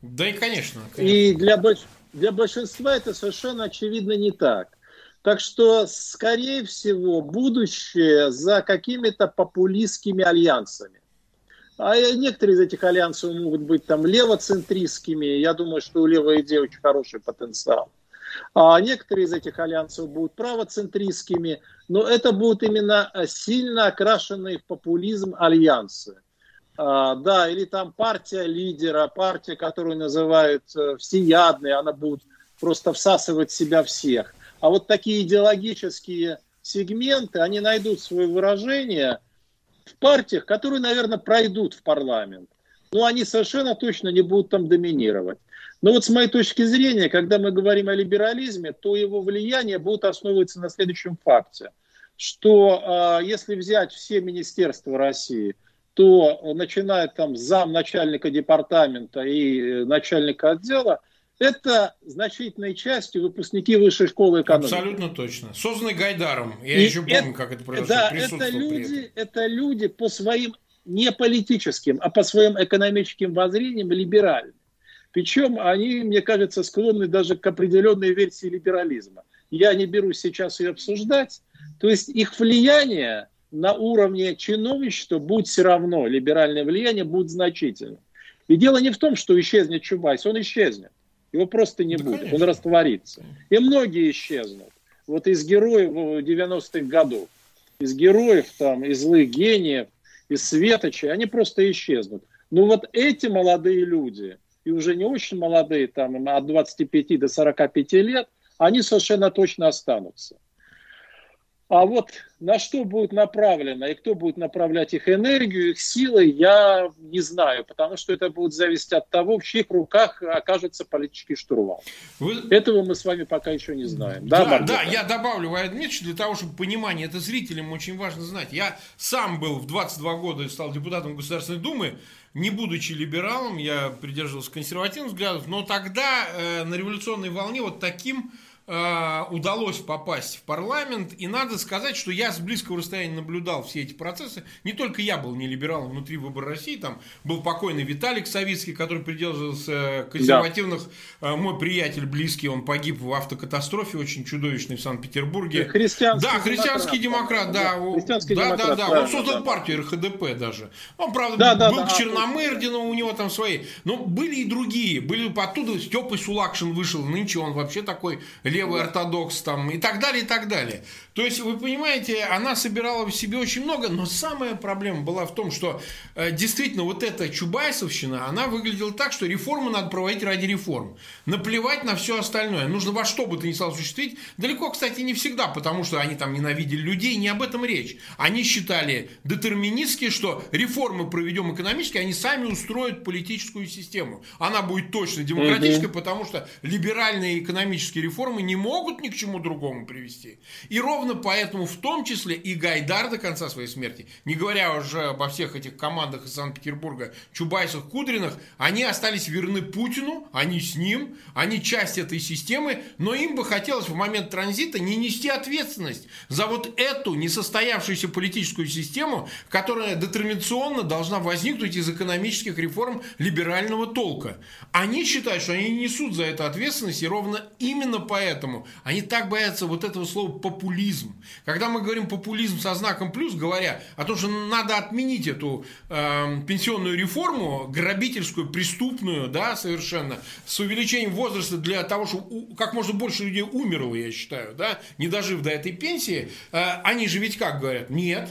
Да и конечно. конечно. И для, больш... для большинства это совершенно очевидно не так. Так что, скорее всего, будущее за какими-то популистскими альянсами. А некоторые из этих альянсов могут быть там левоцентристскими. Я думаю, что у левой идеи очень хороший потенциал. А некоторые из этих альянсов будут правоцентристскими, но это будут именно э, сильно окрашенные в популизм альянсы. А, да, или там партия лидера, партия, которую называют э, всеядной, она будет просто всасывать в себя всех. А вот такие идеологические сегменты, они найдут свое выражение в партиях, которые, наверное, пройдут в парламент. Но они совершенно точно не будут там доминировать. Но вот с моей точки зрения, когда мы говорим о либерализме, то его влияние будет основываться на следующем факте, что э, если взять все министерства России, то начиная там с замначальника департамента и э, начальника отдела, это значительной частью выпускники высшей школы экономики. Абсолютно точно. Созданный Гайдаром. Я и еще помню, это, как это произошло. Да, это люди, это люди по своим не политическим, а по своим экономическим воззрениям либеральны. Причем они, мне кажется, склонны даже к определенной версии либерализма. Я не берусь сейчас ее обсуждать. То есть их влияние на уровне чиновничества будет все равно, либеральное влияние будет значительным. И дело не в том, что исчезнет Чубайс, он исчезнет. Его просто не да, будет, конечно. он растворится. И многие исчезнут. Вот из героев 90-х годов, из героев, там, из злых гениев, из светочей, они просто исчезнут. Но вот эти молодые люди – и уже не очень молодые, там от 25 до 45 лет, они совершенно точно останутся. А вот на что будет направлено и кто будет направлять их энергию, их силы, я не знаю, потому что это будет зависеть от того, в чьих руках окажется политический штурвал. Вы... Этого мы с вами пока еще не знаем. Да, да, да я добавлю, Владимир Дмитриевич, для того, чтобы понимание, это зрителям очень важно знать. Я сам был в 22 года и стал депутатом Государственной Думы, не будучи либералом, я придерживался консервативных взглядов, но тогда э, на революционной волне вот таким удалось попасть в парламент. И надо сказать, что я с близкого расстояния наблюдал все эти процессы. Не только я был не либералом внутри выбора России, там был покойный Виталик Савицкий, который придерживался консервативных. Да. Э, мой приятель близкий, он погиб в автокатастрофе очень чудовищной в Санкт-Петербурге. Христианский да, христианский демократ, да. Христианский да, демократ, да, да, Он создал да. партию РХДП даже. Он, правда, да, да, был да, к Черномырдину, у него там свои. Но были и другие. Были оттуда Степа Сулакшин вышел. Нынче он вообще такой левый ортодокс там и так далее, и так далее. То есть, вы понимаете, она собирала в себе очень много, но самая проблема была в том, что э, действительно вот эта Чубайсовщина, она выглядела так, что реформы надо проводить ради реформ. Наплевать на все остальное. Нужно во что бы то ни стало осуществить. Далеко, кстати, не всегда, потому что они там ненавидели людей, не об этом речь. Они считали детерминистски, что реформы проведем экономические, они сами устроят политическую систему. Она будет точно демократической, угу. потому что либеральные экономические реформы не могут ни к чему другому привести. И ровно поэтому в том числе и Гайдар до конца своей смерти, не говоря уже обо всех этих командах из Санкт-Петербурга, Чубайсах, Кудринах, они остались верны Путину, они с ним, они часть этой системы, но им бы хотелось в момент транзита не нести ответственность за вот эту несостоявшуюся политическую систему, которая детерминационно должна возникнуть из экономических реформ либерального толка. Они считают, что они несут за это ответственность, и ровно именно поэтому поэтому они так боятся вот этого слова популизм. Когда мы говорим популизм со знаком плюс, говоря о том, что надо отменить эту э, пенсионную реформу, грабительскую, преступную, да, совершенно, с увеличением возраста для того, чтобы как можно больше людей умерло, я считаю, да, не дожив до этой пенсии, э, они же ведь как говорят? Нет,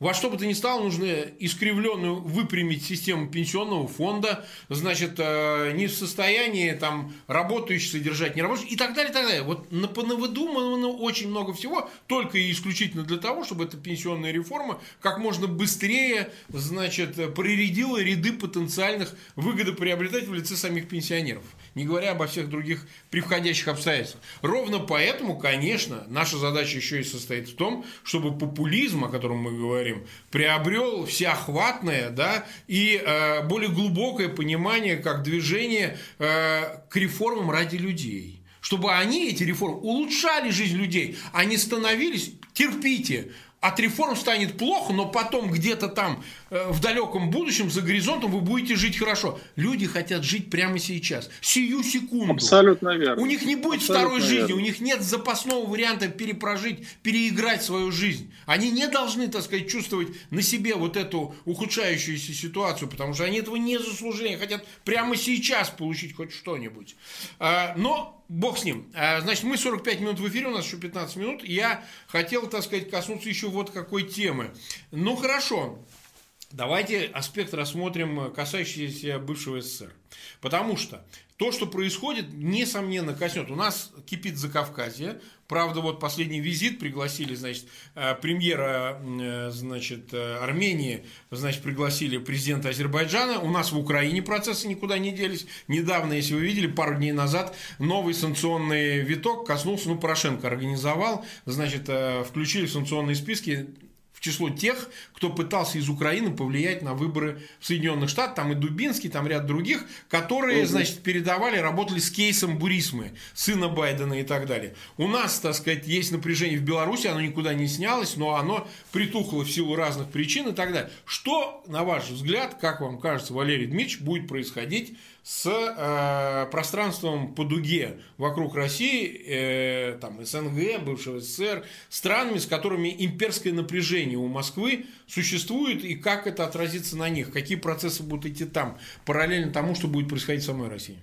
во что бы то ни стало, нужно искривленную выпрямить систему пенсионного фонда, значит, э, не в состоянии там работающих содержать, не работающих и так далее, и так далее. Вот выдумано очень много всего, только и исключительно для того, чтобы эта пенсионная реформа как можно быстрее, значит, проредила ряды потенциальных выгодоприобретателей в лице самих пенсионеров не говоря обо всех других превходящих обстоятельствах. Ровно поэтому, конечно, наша задача еще и состоит в том, чтобы популизм, о котором мы говорим, приобрел всеохватное да, и э, более глубокое понимание как движение э, к реформам ради людей чтобы они, эти реформы, улучшали жизнь людей, а не становились, терпите, от реформ станет плохо, но потом где-то там э, в далеком будущем за горизонтом вы будете жить хорошо. Люди хотят жить прямо сейчас, сию секунду. Абсолютно верно. У них не будет Абсолютно второй верно. жизни, у них нет запасного варианта перепрожить, переиграть свою жизнь. Они не должны, так сказать, чувствовать на себе вот эту ухудшающуюся ситуацию, потому что они этого не заслужили, они хотят прямо сейчас получить хоть что-нибудь. А, но Бог с ним. А, значит, мы 45 минут в эфире, у нас еще 15 минут. Я хотел, так сказать, коснуться еще вот какой темы. Ну, хорошо. Давайте аспект рассмотрим, касающийся бывшего СССР. Потому что то, что происходит, несомненно, коснет. У нас кипит Закавказье. Правда, вот последний визит пригласили, значит, э, премьера, э, значит, э, Армении, значит, пригласили президента Азербайджана. У нас в Украине процессы никуда не делись. Недавно, если вы видели, пару дней назад новый санкционный виток коснулся, ну, Порошенко организовал, значит, включили в санкционные списки число тех, кто пытался из Украины повлиять на выборы в Соединенных Штатах, там и Дубинский, там ряд других, которые, угу. значит, передавали, работали с кейсом Бурисмы, сына Байдена и так далее. У нас, так сказать, есть напряжение в Беларуси, оно никуда не снялось, но оно притухло в силу разных причин и так далее. Что, на ваш взгляд, как вам кажется, Валерий Дмитриевич, будет происходить с э, пространством по дуге вокруг России, э, там, СНГ, бывшего СССР, странами, с которыми имперское напряжение у Москвы существует, и как это отразится на них, какие процессы будут идти там, параллельно тому, что будет происходить в самой России.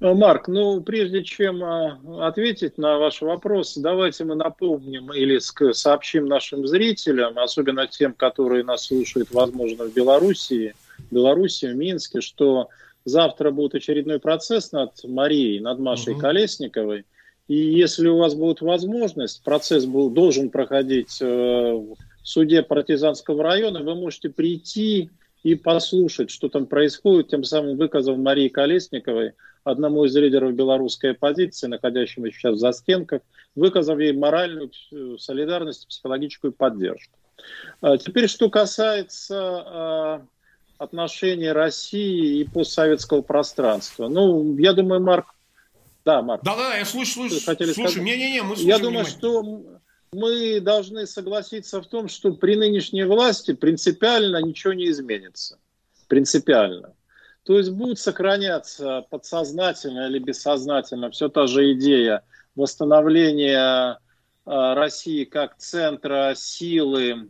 Э, Марк, ну прежде чем э, ответить на ваш вопрос, давайте мы напомним или сообщим нашим зрителям, особенно тем, которые нас слушают, возможно, в Белоруссии, Беларуси, в Минске, что завтра будет очередной процесс над Марией, над Машей угу. Колесниковой. И если у вас будет возможность, процесс был, должен проходить э, в суде партизанского района, вы можете прийти и послушать, что там происходит, тем самым выказав Марии Колесниковой, одному из лидеров белорусской оппозиции, находящемуся сейчас за стенках, выказав ей моральную э, солидарность, психологическую поддержку. А теперь, что касается а, отношений России и постсоветского пространства. Ну, я думаю, Марк... Да, Марк. Да-да, я слушаю, слушаю. Хотели слушаю. Не-не-не, мы слушаем Я думаю, что мы должны согласиться в том, что при нынешней власти принципиально ничего не изменится. Принципиально. То есть будет сохраняться подсознательно или бессознательно все та же идея восстановления а, России как центра силы,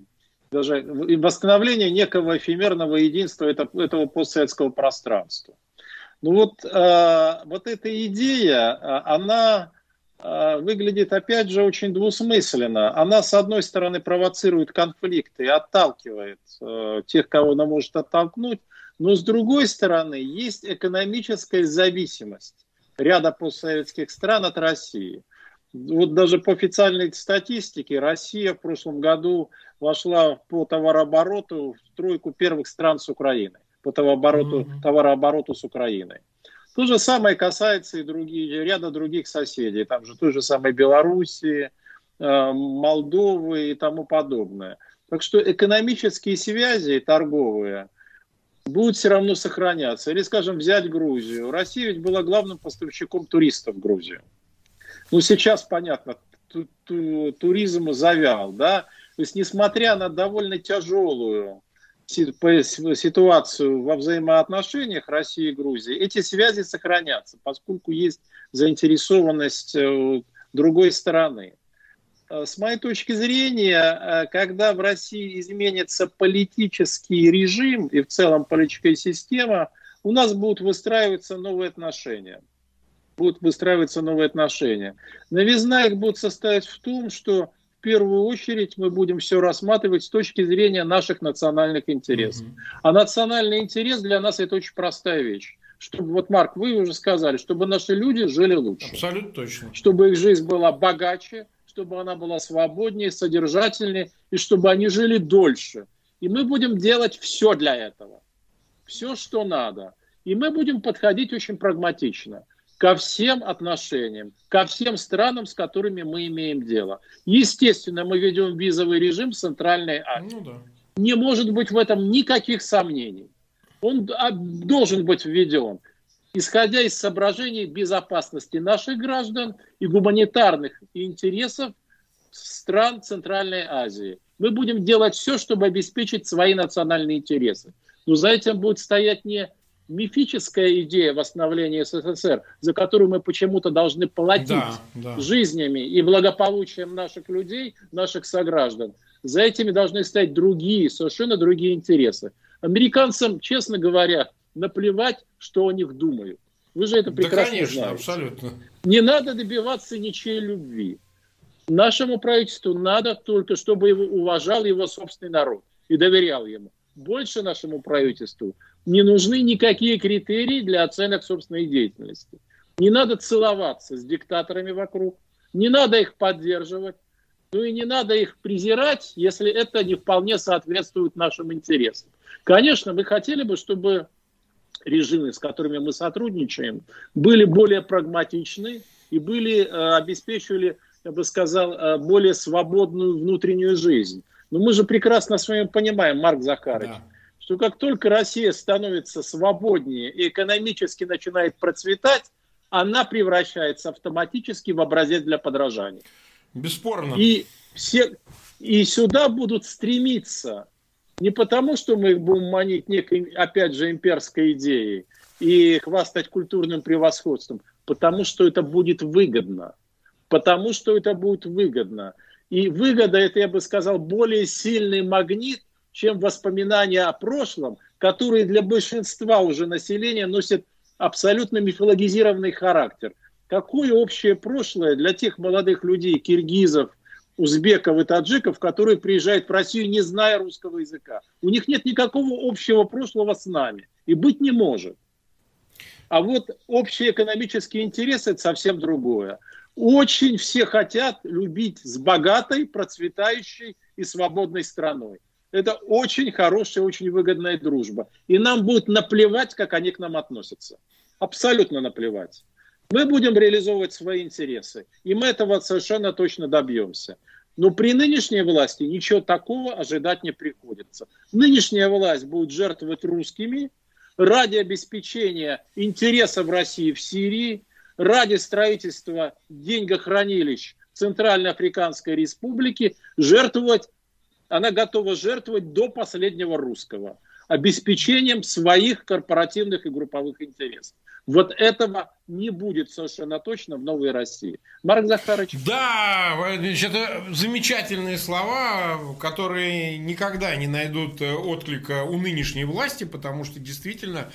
даже восстановление некого эфемерного единства этого постсоветского пространства. Ну вот, э, вот эта идея, а, она э, выглядит опять же очень двусмысленно. Она, с одной стороны, провоцирует конфликты и отталкивает э, тех, кого она может оттолкнуть, но с другой стороны, есть экономическая зависимость ряда постсоветских стран от России – вот даже по официальной статистике Россия в прошлом году вошла по товарообороту в тройку первых стран с Украиной, по товарообороту, mm-hmm. товарообороту с Украиной. То же самое касается и другие, ряда других соседей, там же той же самой Белоруссии, э, Молдовы и тому подобное. Так что экономические связи торговые будут все равно сохраняться. Или, скажем, взять Грузию. Россия ведь была главным поставщиком туристов в Грузию. Ну, сейчас, понятно, ту ту туризм завял, да. То есть, несмотря на довольно тяжелую ситуацию во взаимоотношениях России и Грузии, эти связи сохранятся, поскольку есть заинтересованность э, другой стороны. Э, с моей точки зрения, э, когда в России изменится политический режим и в целом политическая система, у нас будут выстраиваться новые отношения – будут выстраиваться новые отношения. Новизна их будет состоять в том, что в первую очередь мы будем все рассматривать с точки зрения наших национальных интересов. Mm-hmm. А национальный интерес для нас это очень простая вещь. Чтобы, вот, Марк, вы уже сказали, чтобы наши люди жили лучше. Абсолютно точно. Чтобы их жизнь была богаче, чтобы она была свободнее, содержательнее, и чтобы они жили дольше. И мы будем делать все для этого. Все, что надо. И мы будем подходить очень прагматично ко всем отношениям, ко всем странам, с которыми мы имеем дело. Естественно, мы ведем визовый режим в Центральной Азии. Ну, да. Не может быть в этом никаких сомнений. Он а, должен быть введен, исходя из соображений безопасности наших граждан и гуманитарных интересов стран Центральной Азии. Мы будем делать все, чтобы обеспечить свои национальные интересы. Но за этим будет стоять не мифическая идея восстановления СССР, за которую мы почему-то должны платить да, да. жизнями и благополучием наших людей, наших сограждан. За этими должны стоять другие, совершенно другие интересы. Американцам, честно говоря, наплевать, что о них думают. Вы же это прекрасно да, конечно, знаете. абсолютно. Не надо добиваться ничьей любви. Нашему правительству надо только, чтобы его уважал его собственный народ и доверял ему. Больше нашему правительству не нужны никакие критерии для оценок собственной деятельности. Не надо целоваться с диктаторами вокруг, не надо их поддерживать, ну и не надо их презирать, если это не вполне соответствует нашим интересам. Конечно, мы хотели бы, чтобы режимы, с которыми мы сотрудничаем, были более прагматичны и были, э, обеспечивали, я бы сказал, э, более свободную внутреннюю жизнь. Но мы же прекрасно с вами понимаем, Марк Захарович, да что как только Россия становится свободнее и экономически начинает процветать, она превращается автоматически в образец для подражания. Бесспорно. И, все, и сюда будут стремиться не потому, что мы их будем манить некой, опять же, имперской идеей и хвастать культурным превосходством, потому что это будет выгодно. Потому что это будет выгодно. И выгода, это, я бы сказал, более сильный магнит, чем воспоминания о прошлом, которые для большинства уже населения носят абсолютно мифологизированный характер. Какое общее прошлое для тех молодых людей, киргизов, узбеков и таджиков, которые приезжают в Россию, не зная русского языка. У них нет никакого общего прошлого с нами. И быть не может. А вот общие экономические интересы – это совсем другое. Очень все хотят любить с богатой, процветающей и свободной страной. Это очень хорошая, очень выгодная дружба. И нам будет наплевать, как они к нам относятся. Абсолютно наплевать. Мы будем реализовывать свои интересы. И мы этого совершенно точно добьемся. Но при нынешней власти ничего такого ожидать не приходится. Нынешняя власть будет жертвовать русскими ради обеспечения интересов России в Сирии, ради строительства деньгохранилищ Центральноафриканской Республики, жертвовать, она готова жертвовать до последнего русского обеспечением своих корпоративных и групповых интересов. Вот этого не будет совершенно точно в новой России. Марк Захарович. Да, это замечательные слова, которые никогда не найдут э, отклика у нынешней власти, потому что действительно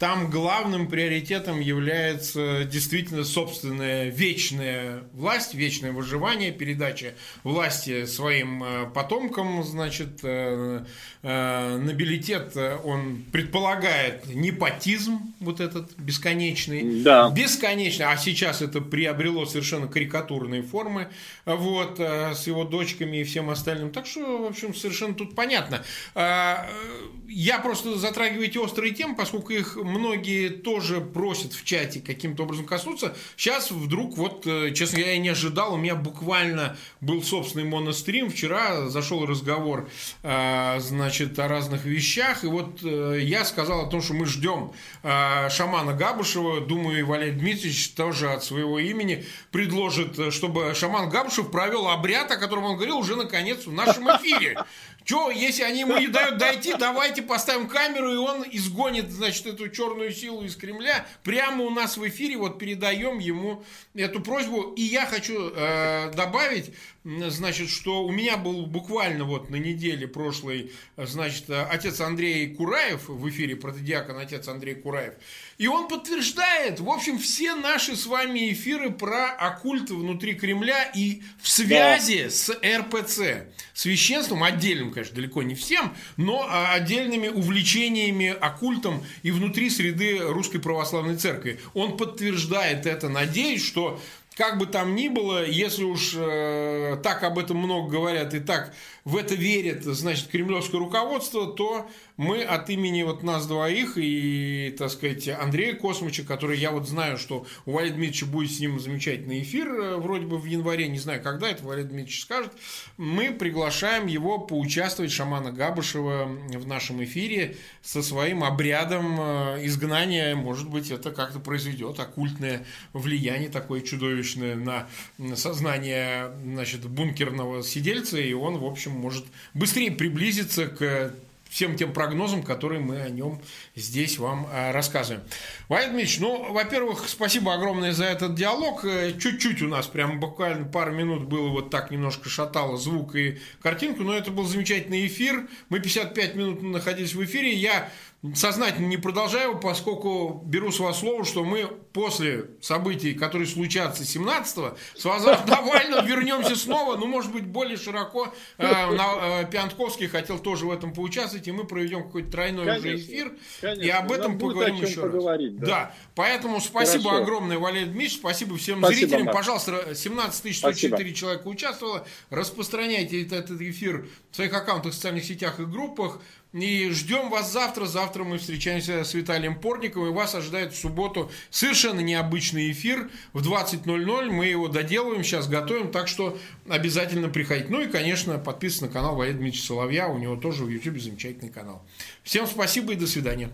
там главным приоритетом является действительно собственная вечная власть, вечное выживание, передача власти своим э, потомкам, значит, э, э, нобилитет, он предполагает непотизм вот этот бесконечный, да. бесконечный, а сейчас это приобрело совершенно карикатурные формы, вот, с его дочками и всем остальным, так что, в общем, совершенно тут понятно. Я просто затрагиваю эти острые темы, поскольку их многие тоже просят в чате каким-то образом коснуться. Сейчас вдруг, вот, э, честно, я и не ожидал, у меня буквально был собственный монострим. Вчера зашел разговор, э, значит, о разных вещах. И вот э, я сказал о том, что мы ждем шамана Габушева. Думаю, и Валерий Дмитриевич тоже от своего имени предложит, чтобы шаман Габушев провел обряд, о котором он говорил уже наконец в нашем эфире. Че, если они ему не дают дойти, давайте поставим камеру, и он изгонит, значит, эту черную силу из Кремля. Прямо у нас в эфире вот передаем ему эту просьбу. И я хочу э, добавить, значит, что у меня был буквально вот на неделе прошлой, значит, отец Андрей Кураев в эфире, протодиакон отец Андрей Кураев. И он подтверждает, в общем, все наши с вами эфиры про оккульт внутри Кремля и в связи да. с РПЦ. Священством, отдельным, конечно, далеко не всем, но а, отдельными увлечениями оккультом и внутри среды Русской Православной Церкви. Он подтверждает это, надеюсь, что как бы там ни было, если уж э, так об этом много говорят и так в это верит, значит, кремлевское руководство, то мы от имени вот нас двоих и, так сказать, Андрея Космича, который я вот знаю, что у Валерия Дмитриевича будет с ним замечательный эфир, э, вроде бы в январе, не знаю, когда это Валерий Дмитриевич скажет, мы приглашаем его поучаствовать, шамана Габышева, в нашем эфире со своим обрядом э, изгнания. Может быть, это как-то произведет оккультное влияние такое чудовищное на сознание значит, бункерного сидельца, и он, в общем, может быстрее приблизиться к всем тем прогнозам, которые мы о нем здесь вам э, рассказываем. Валерий Дмитриевич, ну, во-первых, спасибо огромное за этот диалог. Э, чуть-чуть у нас, прям буквально пару минут было вот так немножко шатало звук и картинку, но это был замечательный эфир. Мы 55 минут находились в эфире. Я сознательно не продолжаю, поскольку беру с вас слово, что мы после событий, которые случатся 17-го, с Вазаром Навальным вернемся снова, ну, может быть, более широко. Э, на, э, Пиантковский хотел тоже в этом поучаствовать, и мы проведем какой-то тройной конечно, уже эфир, конечно. и об этом поговорим еще раз. Да. да, поэтому спасибо Хорошо. огромное, Валерий Дмитриевич, спасибо всем спасибо, зрителям. Марк. Пожалуйста, 17 104 спасибо. человека участвовало. Распространяйте этот эфир в своих аккаунтах, в социальных сетях и группах. И ждем вас завтра. Завтра мы встречаемся с Виталием Порниковым. И вас ожидает в субботу совершенно необычный эфир в 20.00. Мы его доделываем, сейчас готовим. Так что обязательно приходите. Ну и, конечно, подписывайтесь на канал Валерия Дмитриевича Соловья. У него тоже в YouTube замечательный канал. Всем спасибо и до свидания.